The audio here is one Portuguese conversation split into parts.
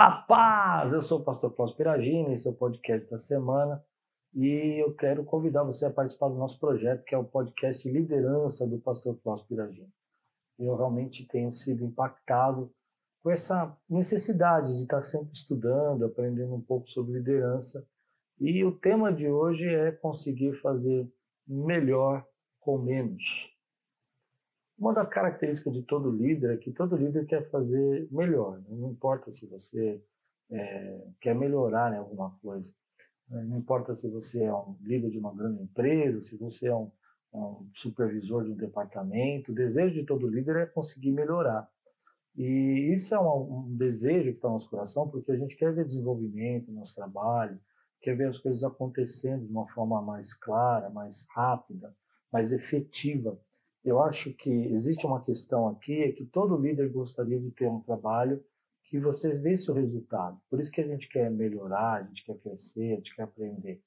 A paz! Eu sou o pastor Klaus Piragini, esse é o podcast da semana e eu quero convidar você a participar do nosso projeto, que é o podcast Liderança do pastor Klaus Piragini. Eu realmente tenho sido impactado com essa necessidade de estar sempre estudando, aprendendo um pouco sobre liderança. E o tema de hoje é conseguir fazer melhor com menos. Uma das características de todo líder é que todo líder quer fazer melhor. Né? Não importa se você é, quer melhorar alguma coisa. Né? Não importa se você é um líder de uma grande empresa, se você é um, é um supervisor de um departamento. O desejo de todo líder é conseguir melhorar. E isso é um, um desejo que está no nosso coração, porque a gente quer ver desenvolvimento no nosso trabalho, quer ver as coisas acontecendo de uma forma mais clara, mais rápida, mais efetiva. Eu acho que existe uma questão aqui, é que todo líder gostaria de ter um trabalho que você vesse o resultado. Por isso que a gente quer melhorar, a gente quer crescer, a gente quer aprender.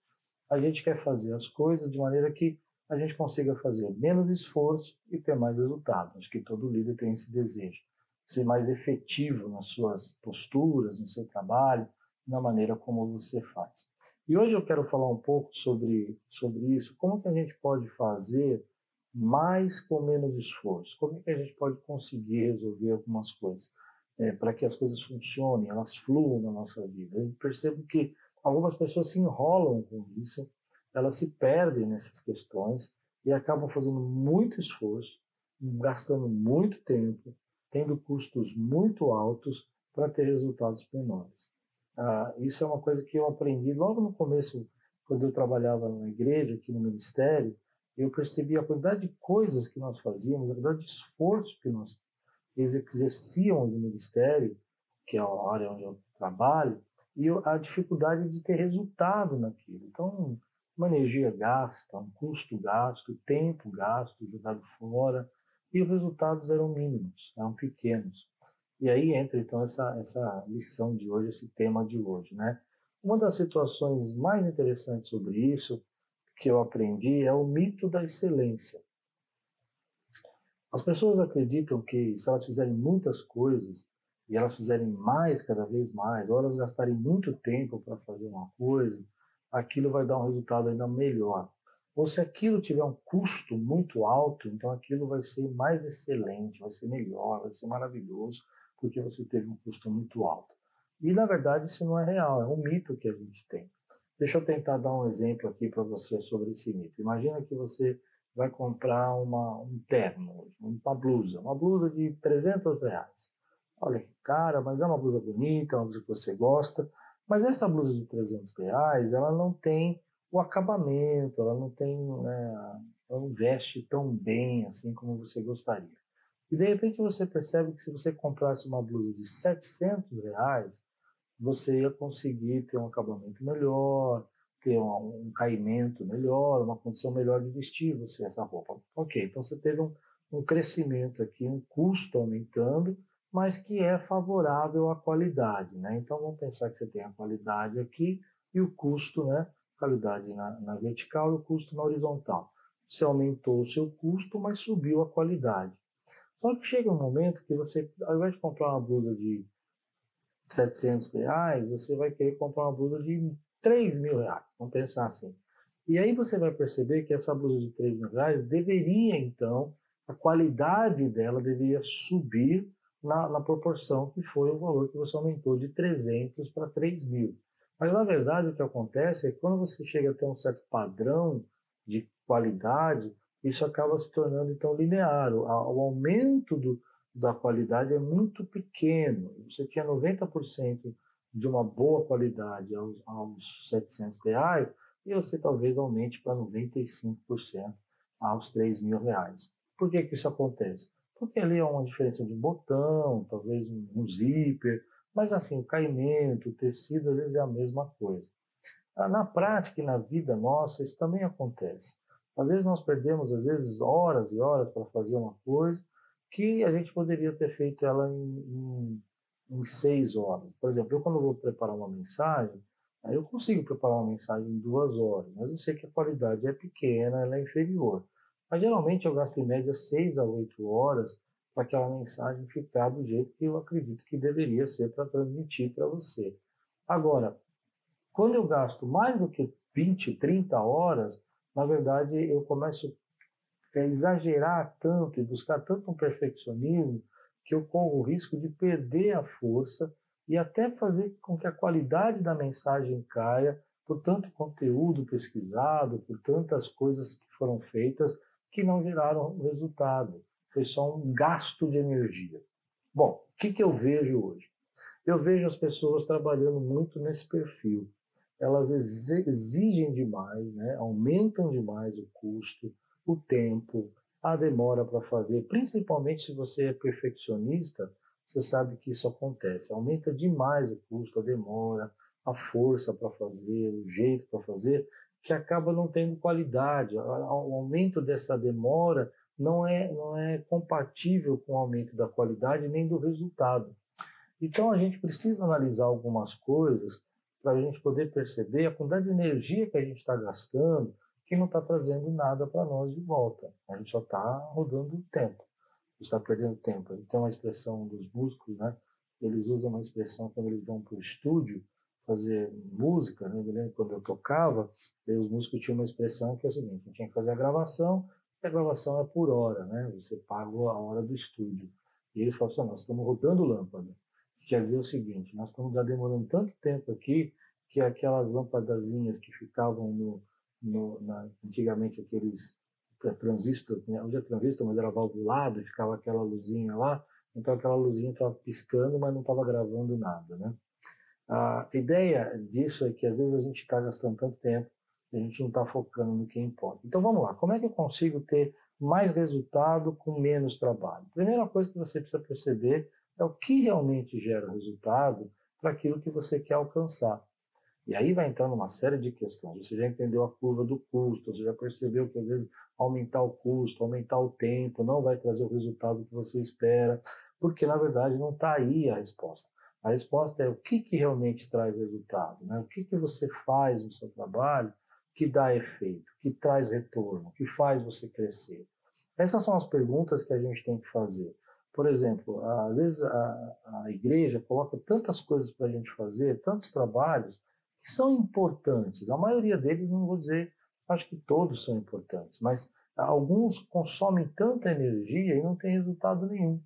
A gente quer fazer as coisas de maneira que a gente consiga fazer menos esforço e ter mais resultado. Acho que todo líder tem esse desejo. Ser mais efetivo nas suas posturas, no seu trabalho, na maneira como você faz. E hoje eu quero falar um pouco sobre, sobre isso, como que a gente pode fazer mais com menos esforço? Como é que a gente pode conseguir resolver algumas coisas? É, para que as coisas funcionem, elas fluam na nossa vida. Eu percebo que algumas pessoas se enrolam com isso, elas se perdem nessas questões e acabam fazendo muito esforço, gastando muito tempo, tendo custos muito altos para ter resultados menores. Ah, isso é uma coisa que eu aprendi logo no começo, quando eu trabalhava na igreja, aqui no ministério, eu percebi a quantidade de coisas que nós fazíamos, a quantidade de esforço que nós exercíamos no ministério, que é a área onde eu trabalho, e a dificuldade de ter resultado naquilo. Então, uma energia gasta, um custo gasto, tempo gasto, jogado fora, e os resultados eram mínimos, eram pequenos. E aí entra então essa, essa lição de hoje, esse tema de hoje, né? Uma das situações mais interessantes sobre isso que eu aprendi é o mito da excelência. As pessoas acreditam que se elas fizerem muitas coisas e elas fizerem mais cada vez mais, ou elas gastarem muito tempo para fazer uma coisa, aquilo vai dar um resultado ainda melhor. Ou se aquilo tiver um custo muito alto, então aquilo vai ser mais excelente, vai ser melhor, vai ser maravilhoso, porque você teve um custo muito alto. E na verdade isso não é real, é um mito que a gente tem. Deixa eu tentar dar um exemplo aqui para você sobre esse mito. Imagina que você vai comprar uma, um terno, uma blusa, uma blusa de 300 reais. Olha que cara, mas é uma blusa bonita, é uma blusa que você gosta, mas essa blusa de 300 reais, ela não tem o acabamento, ela não tem, né, ela não veste tão bem assim como você gostaria. E de repente você percebe que se você comprasse uma blusa de 700 reais, você ia conseguir ter um acabamento melhor, ter um, um caimento melhor, uma condição melhor de vestir você essa roupa. Ok, então você teve um, um crescimento aqui, um custo aumentando, mas que é favorável à qualidade, né? Então vamos pensar que você tem a qualidade aqui e o custo, né? Qualidade na, na vertical e o custo na horizontal. Você aumentou o seu custo, mas subiu a qualidade. Só que chega um momento que você, ao invés de comprar uma blusa de 700 reais, você vai querer comprar uma blusa de 3 mil reais. Vamos pensar assim. E aí você vai perceber que essa blusa de 3 mil reais deveria, então, a qualidade dela deveria subir na, na proporção que foi o valor que você aumentou de 300 para 3 mil. Mas, na verdade, o que acontece é que quando você chega a ter um certo padrão de qualidade, isso acaba se tornando, então, linear. O, o aumento do, da qualidade é muito pequeno. Você tinha 90% de uma boa qualidade aos, aos 700 reais e você talvez aumente para 95% aos 3 mil reais. Por que, que isso acontece? Porque ali é uma diferença de botão, talvez um, um zíper, mas assim, o caimento, o tecido, às vezes é a mesma coisa. Ah, na prática e na vida nossa, isso também acontece. Às vezes nós perdemos, às vezes, horas e horas para fazer uma coisa, que a gente poderia ter feito ela em, em, em seis horas. Por exemplo, eu quando vou preparar uma mensagem, aí eu consigo preparar uma mensagem em duas horas, mas eu sei que a qualidade é pequena, ela é inferior. Mas geralmente eu gasto em média seis a oito horas para aquela mensagem ficar do jeito que eu acredito que deveria ser para transmitir para você. Agora, quando eu gasto mais do que 20, 30 horas, na verdade eu começo a exagerar tanto e buscar tanto um perfeccionismo que eu corro o risco de perder a força e até fazer com que a qualidade da mensagem caia por tanto conteúdo pesquisado, por tantas coisas que foram feitas que não geraram resultado. Foi só um gasto de energia. Bom, o que, que eu vejo hoje? Eu vejo as pessoas trabalhando muito nesse perfil. Elas exigem demais, né? aumentam demais o custo, o tempo, a demora para fazer, principalmente se você é perfeccionista, você sabe que isso acontece. Aumenta demais o custo, a demora, a força para fazer, o jeito para fazer, que acaba não tendo qualidade. O aumento dessa demora não é, não é compatível com o aumento da qualidade nem do resultado. Então a gente precisa analisar algumas coisas para a gente poder perceber a quantidade de energia que a gente está gastando que não está trazendo nada para nós de volta. A gente só está rodando tempo está perdendo tempo. Tem uma expressão dos músicos, né? Eles usam uma expressão quando eles vão para o estúdio fazer música, né? Eu lembro quando eu tocava, os músicos tinham uma expressão que é o seguinte: tinha que fazer a gravação, e a gravação é por hora, né? Você paga a hora do estúdio. E eles falam assim: nós estamos rodando lâmpada. Quer dizer o seguinte: nós estamos já demorando tanto tempo aqui que aquelas lâmpadazinhas que ficavam no, no na, antigamente aqueles transistor, né? hoje é transistor, mas era valvulado e ficava aquela luzinha lá, então aquela luzinha estava piscando, mas não estava gravando nada, né? A ideia disso é que às vezes a gente está gastando tanto tempo e a gente não está focando no que importa. Então vamos lá, como é que eu consigo ter mais resultado com menos trabalho? Primeira coisa que você precisa perceber é o que realmente gera resultado para aquilo que você quer alcançar. E aí vai entrando uma série de questões. Você já entendeu a curva do custo, você já percebeu que às vezes aumentar o custo, aumentar o tempo não vai trazer o resultado que você espera, porque na verdade não está aí a resposta. A resposta é o que, que realmente traz resultado, né? o que, que você faz no seu trabalho que dá efeito, que traz retorno, que faz você crescer. Essas são as perguntas que a gente tem que fazer. Por exemplo, às vezes a, a igreja coloca tantas coisas para a gente fazer, tantos trabalhos, que são importantes. A maioria deles, não vou dizer, acho que todos são importantes, mas alguns consomem tanta energia e não tem resultado nenhum.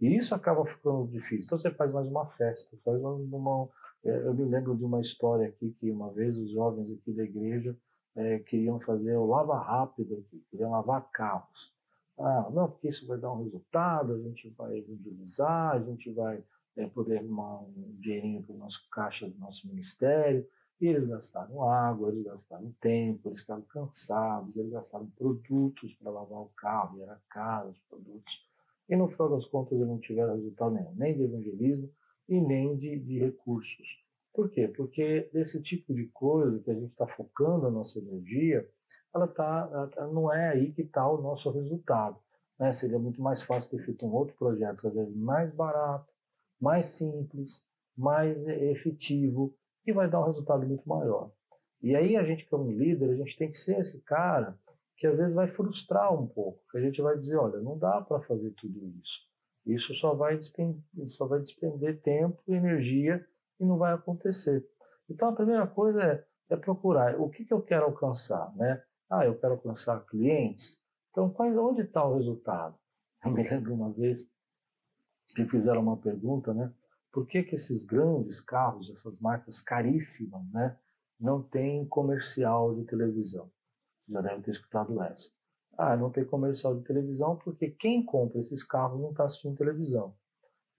E isso acaba ficando difícil. Então você faz mais uma festa, faz uma. É, eu me lembro de uma história aqui que uma vez os jovens aqui da igreja é, queriam fazer o lava rápido aqui, queriam lavar carros. Ah, não, porque isso vai dar um resultado, a gente vai evangelizar, a gente vai é, poder arrumar um dinheirinho para o nosso caixa do nosso ministério. E eles gastaram água, eles gastaram tempo, eles ficaram cansados, eles gastaram produtos para lavar o carro, e era caro os produtos. E no final das contas eles não tiveram resultado nenhum, nem de evangelismo e nem de, de recursos. Por quê? Porque esse tipo de coisa que a gente está focando a nossa energia, ela, tá, ela tá, não é aí que está o nosso resultado. Né? Seria muito mais fácil ter feito um outro projeto, às vezes mais barato, mais simples, mais efetivo e vai dar um resultado muito maior. E aí a gente como líder, a gente tem que ser esse cara que às vezes vai frustrar um pouco, que a gente vai dizer, olha, não dá para fazer tudo isso. Isso só vai, despender, só vai despender tempo e energia e não vai acontecer. Então a primeira coisa é, é procurar o que, que eu quero alcançar, né? Ah, eu quero alcançar clientes. Então, quais, onde está o resultado? Eu me lembro uma vez que fizeram uma pergunta, né? Por que, que esses grandes carros, essas marcas caríssimas, né, não têm comercial de televisão? Já deve ter escutado essa. Ah, não tem comercial de televisão porque quem compra esses carros não está assistindo televisão.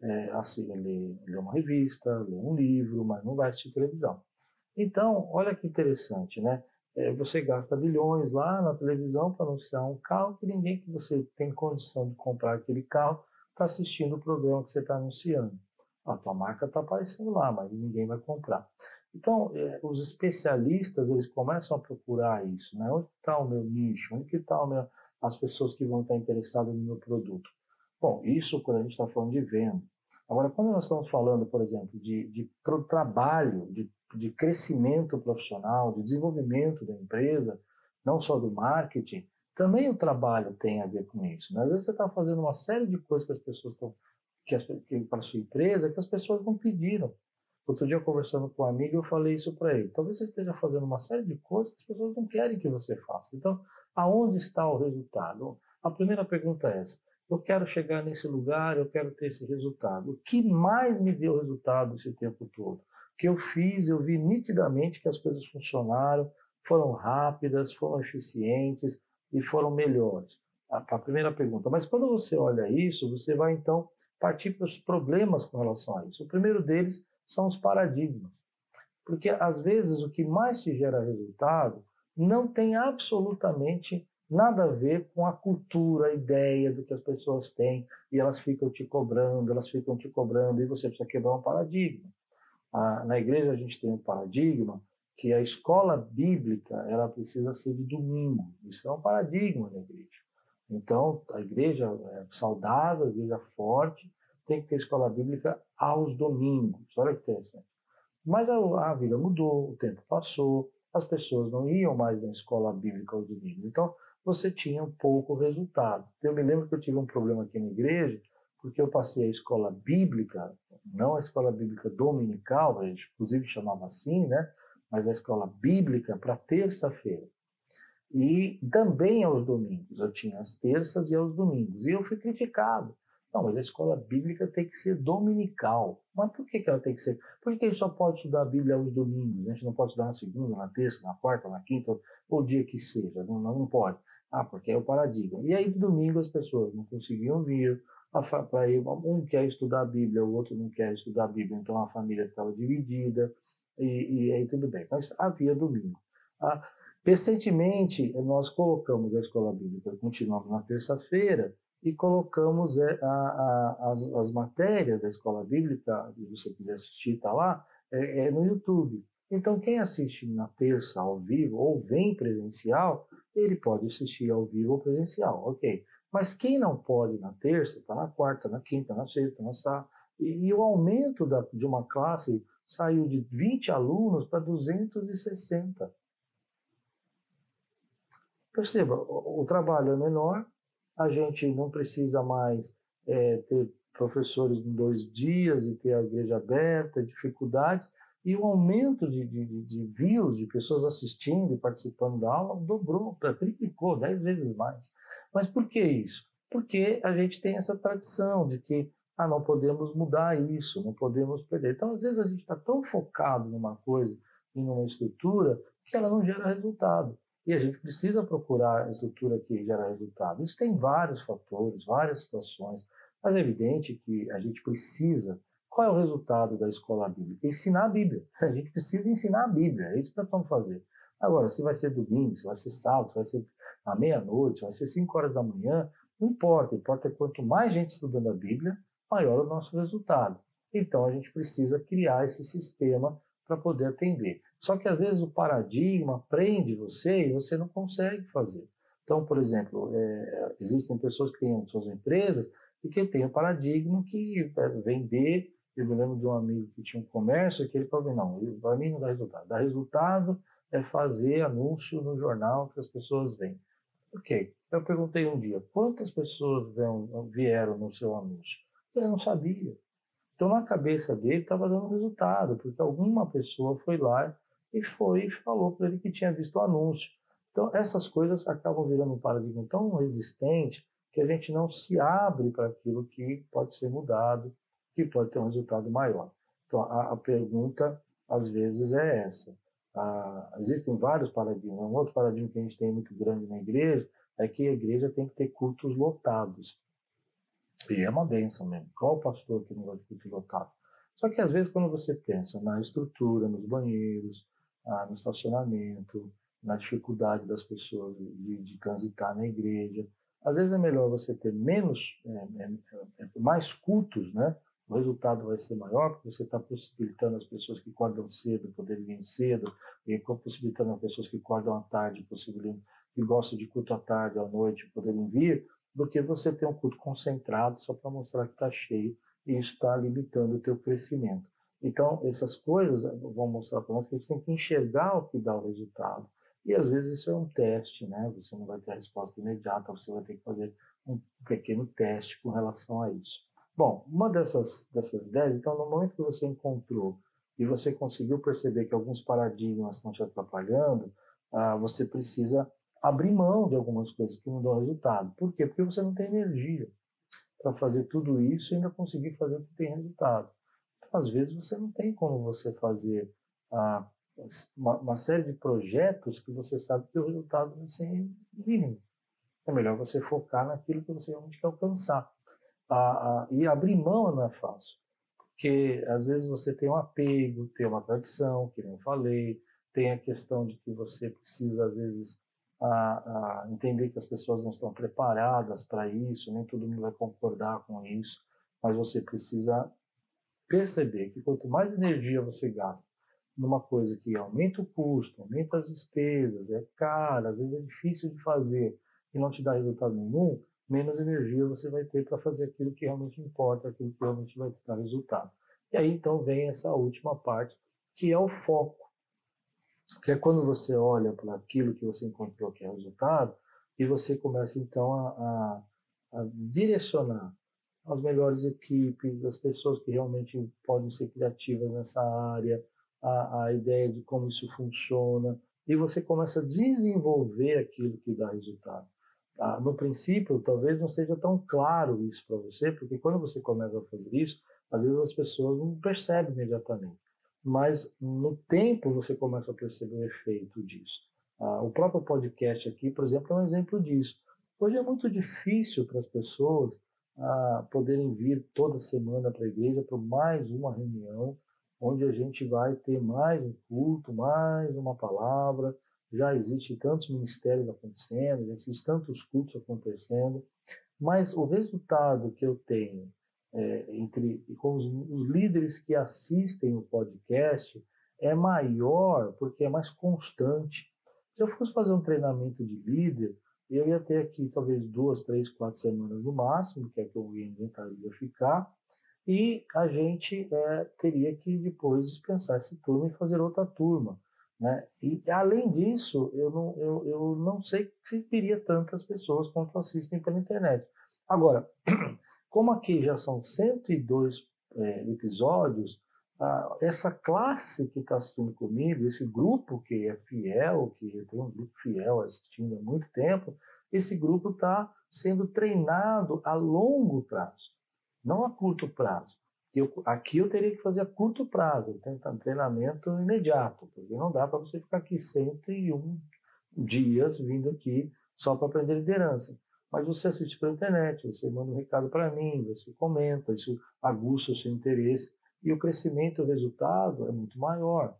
É, assim, lê, lê uma revista, lê um livro, mas não vai assistir televisão. Então, olha que interessante, né? É, você gasta bilhões lá na televisão para anunciar um carro que ninguém que você tem condição de comprar aquele carro está assistindo o programa que você está anunciando. A tua marca está aparecendo lá, mas ninguém vai comprar. Então, é, os especialistas, eles começam a procurar isso, né? Onde está o meu nicho? Onde que está as pessoas que vão estar interessadas no meu produto? Bom, isso quando a gente está falando de venda. Agora, quando nós estamos falando, por exemplo, de, de pro trabalho, de, de crescimento profissional, de desenvolvimento da empresa, não só do marketing, Também o trabalho tem a ver com isso. Né? Às vezes você está fazendo uma série de coisas que as pessoas estão que, para sua empresa que as pessoas não pediram. Outro dia, conversando com um amigo, eu falei isso para ele. Talvez você esteja fazendo uma série de coisas que as pessoas não querem que você faça. Então, aonde está o resultado? A primeira pergunta é essa. Eu quero chegar nesse lugar, eu quero ter esse resultado. O que mais me deu resultado esse tempo todo? O que eu fiz, eu vi nitidamente que as coisas funcionaram, foram rápidas, foram eficientes e foram melhores. A, a primeira pergunta. Mas quando você olha isso, você vai então partir para os problemas com relação a isso. O primeiro deles são os paradigmas. Porque às vezes o que mais te gera resultado não tem absolutamente nada a ver com a cultura, a ideia do que as pessoas têm e elas ficam te cobrando, elas ficam te cobrando e você precisa quebrar um paradigma. Ah, na igreja a gente tem um paradigma que a escola bíblica ela precisa ser de domingo. Isso é um paradigma na igreja. Então, a igreja é saudável, a igreja forte, tem que ter escola bíblica aos domingos. Olha que interessante. Mas a, a vida mudou, o tempo passou, as pessoas não iam mais na escola bíblica aos domingos. Então, você tinha um pouco resultado. Eu me lembro que eu tive um problema aqui na igreja, porque eu passei a escola bíblica, não a escola bíblica dominical, a gente inclusive chamava assim, né? Mas a escola bíblica para terça-feira. E também aos domingos. Eu tinha as terças e aos domingos. E eu fui criticado. Não, mas a escola bíblica tem que ser dominical. Mas por que, que ela tem que ser? Por que, a gente só pode estudar a Bíblia aos domingos? A gente não pode estudar na segunda, na terça, na quarta, na quinta, ou dia que seja. Não, não pode. Ah, porque é o paradigma. E aí, domingo, as pessoas não conseguiam vir. Para um quer estudar a Bíblia, o outro não quer estudar a Bíblia, então a família ficava dividida, e, e aí tudo bem. Mas havia domingo. Ah, recentemente, nós colocamos a escola bíblica, continuamos na terça-feira, e colocamos é, a, a, as, as, matérias da escola bíblica, se você quiser assistir, está lá, é, é, no YouTube. Então, quem assiste na terça ao vivo ou vem presencial, ele pode assistir ao vivo ou presencial, ok. Mas quem não pode na terça, está na quarta, na quinta, na sexta, na sábado. E, e o aumento da, de uma classe saiu de 20 alunos para 260. Perceba, o, trabalho é menor, a gente não precisa mais é, ter professores em dois dias e ter a igreja aberta, dificuldades, e o aumento de, de, de views, de pessoas assistindo e participando da aula, dobrou, triplicou, dez vezes mais. Mas por que isso? Porque a gente tem essa tradição de que ah, não podemos mudar isso, não podemos perder. Então, às vezes, a gente está tão focado numa coisa, em uma estrutura, que ela não gera resultado. E a gente precisa procurar a estrutura que gera resultado. Isso tem vários fatores, várias situações, mas é evidente que a gente precisa. Qual é o resultado da escola bíblica? Ensinar a Bíblia. A gente precisa ensinar a Bíblia, é isso que nós vamos fazer. Agora, se vai ser domingo, se vai ser sábado, se vai ser à meia-noite, se vai ser cinco horas da manhã, não importa. Importa é quanto mais gente estudando a Bíblia, maior o nosso resultado. Então, a gente precisa criar esse sistema para poder atender. Só que às vezes o paradigma prende você e você não consegue fazer. Então, por exemplo, é, existem pessoas que têm suas empresas e que têm o paradigma que é vender. Eu me lembro de um amigo que tinha um comércio que ele falou: não, para mim não dá resultado. Dá resultado é fazer anúncio no jornal que as pessoas veem. Ok. Eu perguntei um dia: quantas pessoas vieram no seu anúncio? Ele não sabia. Então, na cabeça dele, estava dando resultado, porque alguma pessoa foi lá e foi e falou para ele que tinha visto o anúncio. Então, essas coisas acabam virando um paradigma tão resistente que a gente não se abre para aquilo que pode ser mudado, que pode ter um resultado maior. Então, a, a pergunta, às vezes, é essa. Ah, existem vários paradigmas. Um outro paradigma que a gente tem muito grande na igreja é que a igreja tem que ter cultos lotados. E é uma benção mesmo. Qual pastor que não gosta de culto lotado? Só que às vezes quando você pensa na estrutura, nos banheiros, ah, no estacionamento, na dificuldade das pessoas de, de, transitar na igreja, às vezes é melhor você ter menos, é, é, é, mais cultos, né? O resultado vai ser maior porque você está possibilitando as pessoas que acordam cedo poderem vir cedo, e possibilitando as pessoas que acordam à tarde, possibilitando que gostam de culto à tarde, à noite, poderem vir, do que você ter um culto concentrado só para mostrar que está cheio e isso está limitando o teu crescimento. Então, essas coisas vão mostrar para nós que a gente tem que enxergar o que dá o resultado E às vezes isso é um teste, né? Você não vai ter a resposta imediata, você vai ter que fazer um pequeno teste com relação a isso. Bom, uma dessas, dessas ideias, então, no momento que você encontrou e você conseguiu perceber que alguns paradigmas estão te atrapalhando, ah, você precisa abrir mão de algumas coisas que não dão resultado. Por quê? Porque você não tem energia para fazer tudo isso e ainda conseguir fazer o que tem resultado. Então, às vezes, você não tem como você fazer ah, uma, uma, série de projetos que você sabe que o resultado vai ser mínimo. É melhor você focar naquilo que você realmente quer alcançar. Ah, ah, e abrir mão não é fácil, porque às vezes você tem um apego, tem uma tradição, que nem eu falei, tem a questão de que você precisa, às vezes, a, a entender que as pessoas não estão preparadas para isso, nem todo mundo vai concordar com isso, mas você precisa perceber que quanto mais energia você gasta numa coisa que aumenta o custo, aumenta as despesas, é cara, às vezes é difícil de fazer e não te dá resultado nenhum, menos energia você vai ter para fazer aquilo que realmente importa, aquilo que realmente vai te dar resultado. E aí então vem essa última parte, que é o foco. Que é quando você olha para aquilo que você encontrou que é resultado e você começa então a, a, a direcionar as melhores equipes, as pessoas que realmente podem ser criativas nessa área, a, a ideia de como isso funciona, e você começa a desenvolver aquilo que dá resultado. Ah, no princípio, talvez não seja tão claro isso para você, porque quando você começa a fazer isso, às vezes as pessoas não percebem imediatamente. Mas no tempo você começa a perceber o efeito disso. Ah, o próprio podcast aqui, por exemplo, é um exemplo disso. Hoje é muito difícil para as pessoas ah, poderem vir toda semana para a igreja para mais uma reunião, onde a gente vai ter mais um culto, mais uma palavra. Já existem tantos ministérios acontecendo, já existem tantos cultos acontecendo, mas o resultado que eu tenho é, entre com os, os líderes que assistem o podcast é maior porque é mais constante. Se eu fosse fazer um treinamento de líder, eu ia ter aqui talvez duas, três, quatro semanas no máximo, que é que eu inventaria ficar, e a gente é, teria que depois dispensar essa turma e fazer outra turma. Né? E além disso, eu não, eu, eu não sei se teria tantas pessoas quanto assistem pela internet. Agora, como aqui já são 102 é, episódios, essa classe que está assistindo comigo, esse grupo que é fiel, que tem um grupo fiel assistindo há muito tempo, esse grupo está sendo treinado a longo prazo, não a curto prazo. Eu, aqui eu teria que fazer a curto prazo, treinamento imediato, porque não dá para você ficar aqui 101 dias vindo aqui só para aprender liderança. Mas você assiste pela internet, você manda um recado para mim, você comenta, isso aguça o seu interesse e o crescimento, o resultado é muito maior.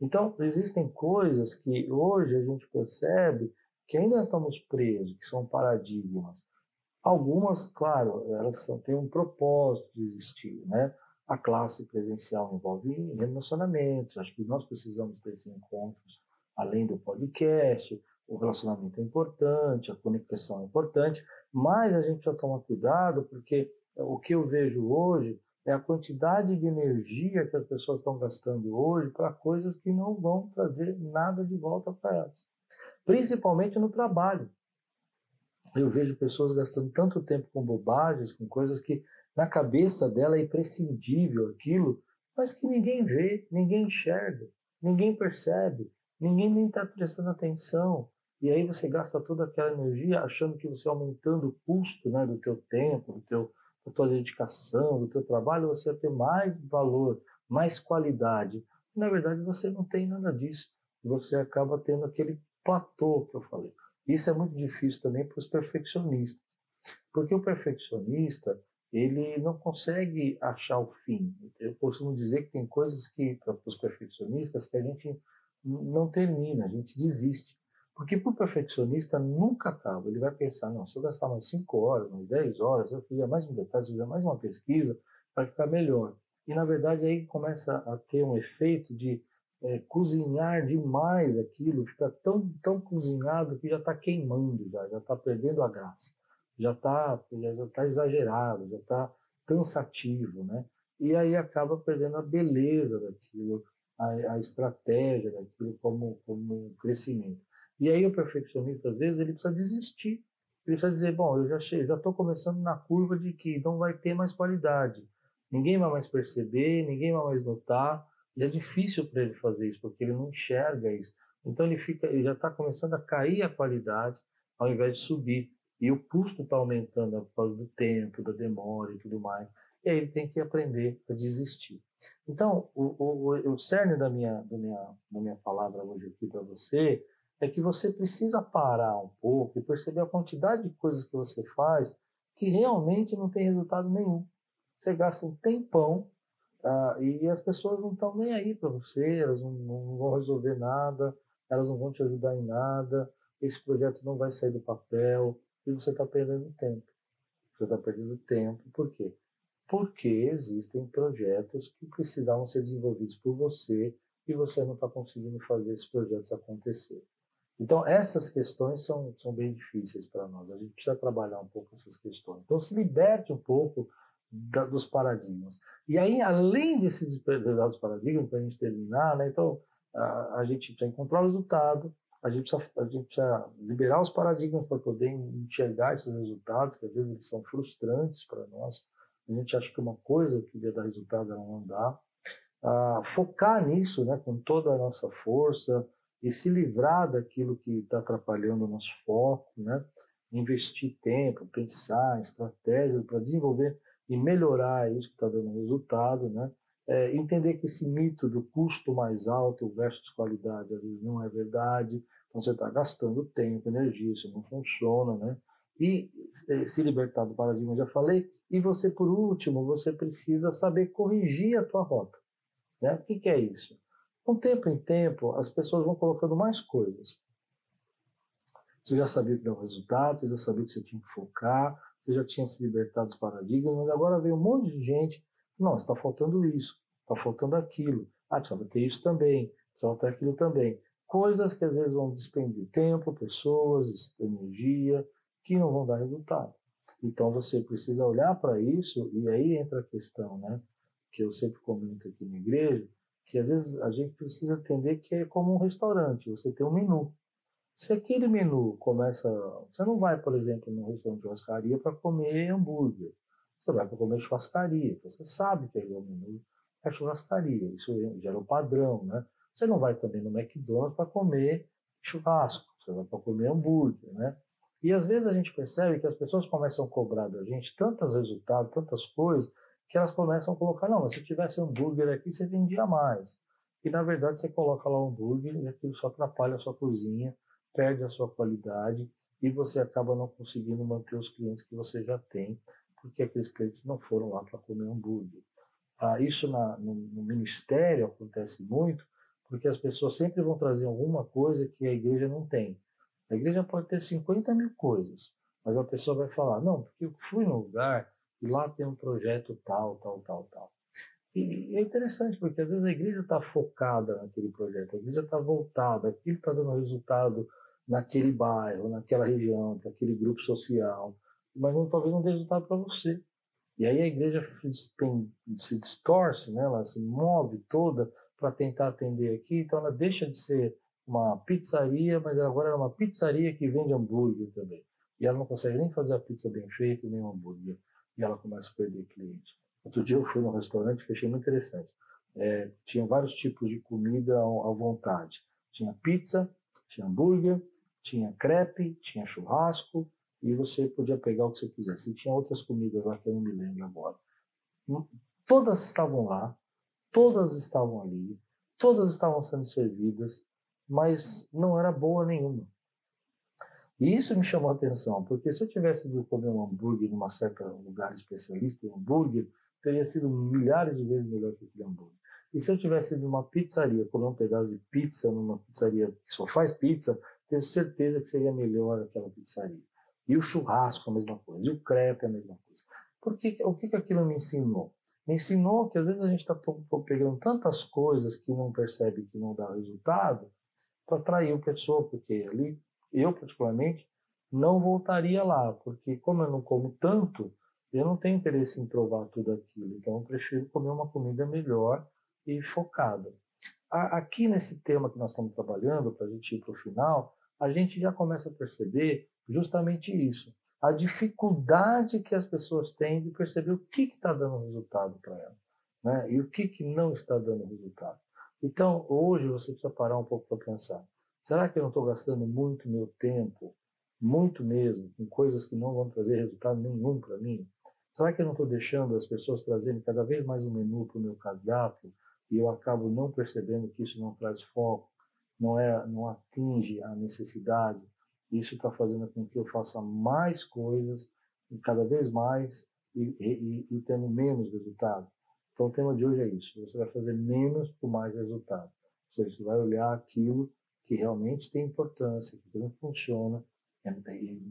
Então, existem coisas que hoje a gente percebe que ainda estamos presos, que são paradigmas. Algumas, claro, elas são, têm um propósito de existir, né? A classe presencial envolve relacionamentos, acho que nós precisamos ter encontros além do podcast, o relacionamento é importante, a conexão é importante, mas a gente precisa tomar cuidado porque o que eu vejo hoje é a quantidade de energia que as pessoas estão gastando hoje para coisas que não vão trazer nada de volta para elas, principalmente no trabalho. Eu vejo pessoas gastando tanto tempo com bobagens, com coisas que na cabeça dela é imprescindível aquilo, mas que ninguém vê, ninguém enxerga, ninguém percebe, ninguém nem está prestando atenção. E aí você gasta toda aquela energia achando que você aumentando o custo né, do teu tempo, do teu, da tua dedicação, do teu trabalho, você vai ter mais valor, mais qualidade. Na verdade, você não tem nada disso. Você acaba tendo aquele platô que eu falei. Isso é muito difícil também para os perfeccionistas. Porque o perfeccionista, ele não consegue achar o fim. Eu costumo dizer que tem coisas que, para os perfeccionistas, que a gente não termina, a gente desiste. Porque para o perfeccionista nunca acaba. Ele vai pensar, não, se eu gastar mais 5 horas, mais 10 horas, se eu fizer mais um detalhe, se eu fizer mais uma pesquisa, vai ficar melhor. E na verdade aí começa a ter um efeito de é, cozinhar demais aquilo, fica tão, tão cozinhado que já está queimando, já já está perdendo a graça, já está já tá exagerado, já está cansativo, né? E aí acaba perdendo a beleza daquilo, a, a estratégia daquilo como, como crescimento. E aí o perfeccionista, às vezes, ele precisa desistir. Ele precisa dizer, bom, eu já já estou começando na curva de que não vai ter mais qualidade. Ninguém vai mais perceber, ninguém vai mais notar. E é difícil para ele fazer isso, porque ele não enxerga isso. Então ele fica, ele já está começando a cair a qualidade ao invés de subir. E o custo está aumentando por causa do tempo, da demora e tudo mais. E aí ele tem que aprender a desistir. Então, o, o, o cerne da minha, da, minha, da minha palavra hoje aqui para você é que você precisa parar um pouco e perceber a quantidade de coisas que você faz que realmente não tem resultado nenhum. Você gasta um tempão uh, e as pessoas não estão nem aí para você, elas não, não vão resolver nada, elas não vão te ajudar em nada, esse projeto não vai sair do papel e você está perdendo tempo. Você está perdendo tempo, por quê? Porque existem projetos que precisavam ser desenvolvidos por você e você não está conseguindo fazer esses projetos acontecer. Então, essas questões são, são bem difíceis para nós. A gente precisa trabalhar um pouco essas questões. Então, se liberte um pouco da, dos paradigmas. E aí, além desse despertar dos paradigmas, para a gente terminar, né, então, a, a, gente precisa encontrar o resultado, a gente precisa, a gente precisa liberar os paradigmas para poder enxergar esses resultados, que às vezes eles são frustrantes para nós. A gente acha que uma coisa que ia dar resultado ela não dá. Ah, focar nisso né, com toda a nossa força, e se livrar daquilo que está atrapalhando o nosso foco, né? investir tempo, pensar, estratégias para desenvolver e melhorar isso que está dando resultado, né? É, entender que esse mito do custo mais alto versus qualidade às vezes não é verdade, então você está gastando tempo, energia, isso não funciona, né? E é, se libertar do paradigma, já falei. E você, por último, você precisa saber corrigir a tua rota. Né? O que, que é isso? Com tempo em tempo, as pessoas vão colocando mais coisas. Você já sabia que dava resultado, você já sabia que você tinha que focar, você já tinha se libertado dos paradigmas, mas agora vem um monte de gente, não, está faltando isso, está faltando aquilo, ah, precisava ter isso também, precisava ter aquilo também. Coisas que às vezes vão despender tempo, pessoas, energia, que não vão dar resultado. Então você precisa olhar para isso, e aí entra a questão, né, que eu sempre comento aqui na igreja, que às vezes a gente precisa entender que é como um restaurante, você tem um menu. Se aquele menu começa, você não vai, por exemplo, num restaurante de churrascaria para comer hambúrguer. Você vai para comer churrascaria, então você sabe que é o menu é churrascaria, isso gera um padrão, né? Você não vai também no McDonald's para comer churrasco, você vai para comer hambúrguer, né? E às vezes a gente percebe que as pessoas começam a cobrar da gente tantos resultados, tantas coisas, que elas começam a colocar, não, mas se tivesse hambúrguer aqui, você vendia mais. E na verdade você coloca lá o hambúrguer e aquilo só atrapalha a sua cozinha, perde a sua qualidade e você acaba não conseguindo manter os clientes que você já tem, porque aqueles clientes não foram lá para comer hambúrguer. Ah, isso na, no, no ministério acontece muito, porque as pessoas sempre vão trazer alguma coisa que a igreja não tem. A igreja pode ter 50 mil coisas, mas a pessoa vai falar, não, porque eu fui no lugar e lá tem um projeto tal, tal, tal, tal. E é interessante, porque às vezes a igreja está focada naquele projeto, a igreja está voltada, aquilo está dando resultado naquele bairro, naquela região, para aquele grupo social, mas não, talvez não dê resultado para você. E aí a igreja se distorce, né? ela se move toda para tentar atender aqui, então ela deixa de ser uma pizzaria, mas agora é uma pizzaria que vende hambúrguer também. E ela não consegue nem fazer a pizza bem feita nem o hambúrguer e ela começa a perder cliente. Outro dia eu fui num restaurante que achei muito interessante. É, tinha vários tipos de comida à vontade. Tinha pizza, tinha hambúrguer, tinha crepe, tinha churrasco e você podia pegar o que você quisesse. E tinha outras comidas lá que eu não me lembro agora. Hum, todas estavam lá, todas estavam ali, todas estavam sendo servidas, mas não era boa nenhuma. E isso me chamou a atenção, porque se eu tivesse ido comer um hambúrguer em um certo lugar especialista em hambúrguer, teria sido milhares de vezes melhor que aquele hambúrguer. E se eu tivesse ido numa pizzaria, comer um pedaço de pizza numa pizzaria que só faz pizza, tenho certeza que seria melhor aquela pizzaria. E o churrasco a mesma coisa, e o crepe a mesma coisa. Porque, o que, que aquilo me ensinou? Me ensinou que às vezes a gente está pegando tantas coisas que não percebe que não dá resultado para atrair o pessoa, porque ali eu, particularmente, não voltaria lá, porque como eu não como tanto, eu não tenho interesse em provar tudo aquilo. Então, eu prefiro comer uma comida melhor e focada. Aqui nesse tema que nós estamos trabalhando, para a gente ir para o final, a gente já começa a perceber justamente isso. A dificuldade que as pessoas têm de perceber o que está dando resultado para elas né? e o que, que não está dando resultado. Então, hoje você precisa parar um pouco para pensar: será que eu não estou gastando muito meu tempo, muito mesmo, com coisas que não vão trazer resultado nenhum para mim? Será que eu não estou deixando as pessoas trazendo cada vez mais um menu para o meu cardápio e eu acabo não percebendo que isso não traz foco, não, é, não atinge a necessidade? Isso está fazendo com que eu faça mais coisas, e cada vez mais, e, e, e tendo menos resultado. Então o tema de hoje é isso. Você vai fazer menos por mais resultado. Ou seja, você vai olhar aquilo que realmente tem importância, que não funciona, e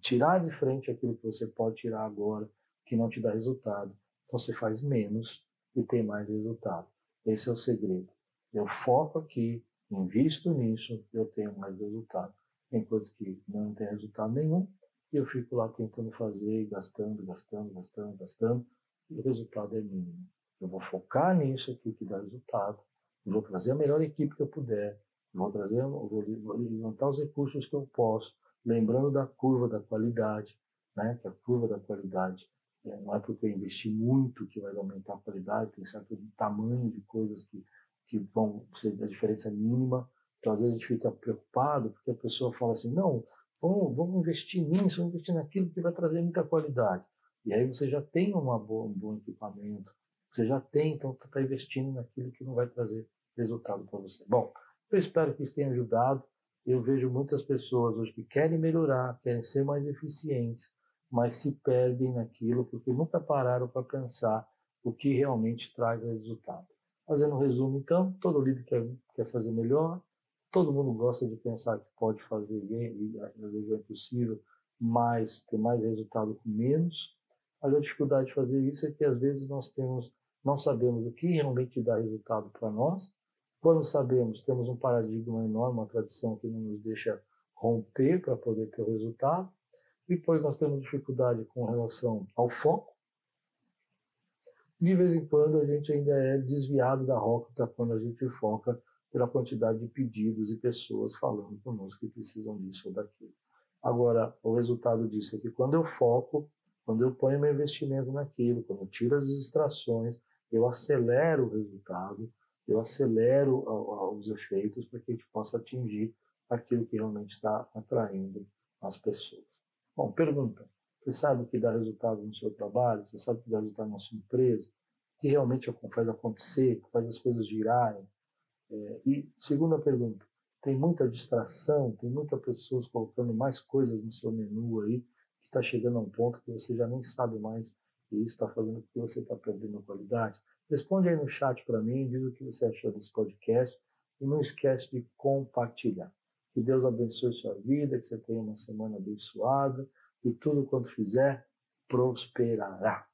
tirar de frente aquilo que você pode tirar agora, que não te dá resultado. Então você faz menos e tem mais resultado. Esse é o segredo. Eu foco aqui, invisto nisso, eu tenho mais resultado. Tem coisas que não tem resultado nenhum, e eu fico lá tentando fazer, gastando, gastando, gastando, gastando, e o resultado é mínimo. Eu vou focar nisso aqui que dá resultado, eu vou trazer a melhor equipe que eu puder, vou trazer, vou levantar os recursos que eu posso, lembrando da curva da qualidade, né? Que a curva da qualidade é, não é porque eu investi muito que vai aumentar a qualidade, tem certo tamanho de coisas que que vão ser a diferença mínima. Então, às vezes a gente fica preocupado porque a pessoa fala assim, não, vamos, vamos investir nisso, vamos investir naquilo que vai trazer muita qualidade. E aí você já tem uma boa, um bom equipamento, você já tem, então você está investindo naquilo que não vai trazer resultado para você. Bom, eu espero que isso tenha ajudado. Eu vejo muitas pessoas hoje que querem melhorar, querem ser mais eficientes, mas se perdem naquilo porque nunca pararam para pensar o que realmente traz resultado. Fazendo um resumo, então, todo líder quer, quer fazer melhor, todo mundo gosta de pensar que pode fazer e às vezes é impossível, mas ter mais resultado com menos. Mas a dificuldade de fazer isso é que às vezes nós temos, não sabemos o que realmente dá resultado para nós. Quando sabemos, temos um paradigma enorme, uma tradição que não nos deixa romper para poder ter o resultado. Depois nós temos dificuldade com relação ao foco. De vez em quando a gente ainda é desviado da rota quando a gente foca pela quantidade de pedidos e pessoas falando conosco que precisam disso ou daquilo. Agora, o resultado disso é que quando eu foco, quando eu ponho meu investimento naquilo, quando eu tiro as distrações, eu acelero o resultado, eu acelero os efeitos para que a gente possa atingir aquilo que realmente está atraindo as pessoas. Bom, pergunta. Você sabe o que dá resultado no seu trabalho? Você sabe o que dá resultado na sua empresa? O que realmente faz acontecer, que faz as coisas girarem? É, e segunda pergunta, tem muita distração, tem muitas pessoas colocando mais coisas no seu menu aí, que está chegando a um ponto que você já nem sabe mais e isso está fazendo com que você está perdendo a qualidade? Responde aí no chat para mim, diz o que você achou desse podcast e não esquece de compartilhar. Que Deus abençoe sua vida, que você tenha uma semana abençoada e tudo quanto fizer prosperará.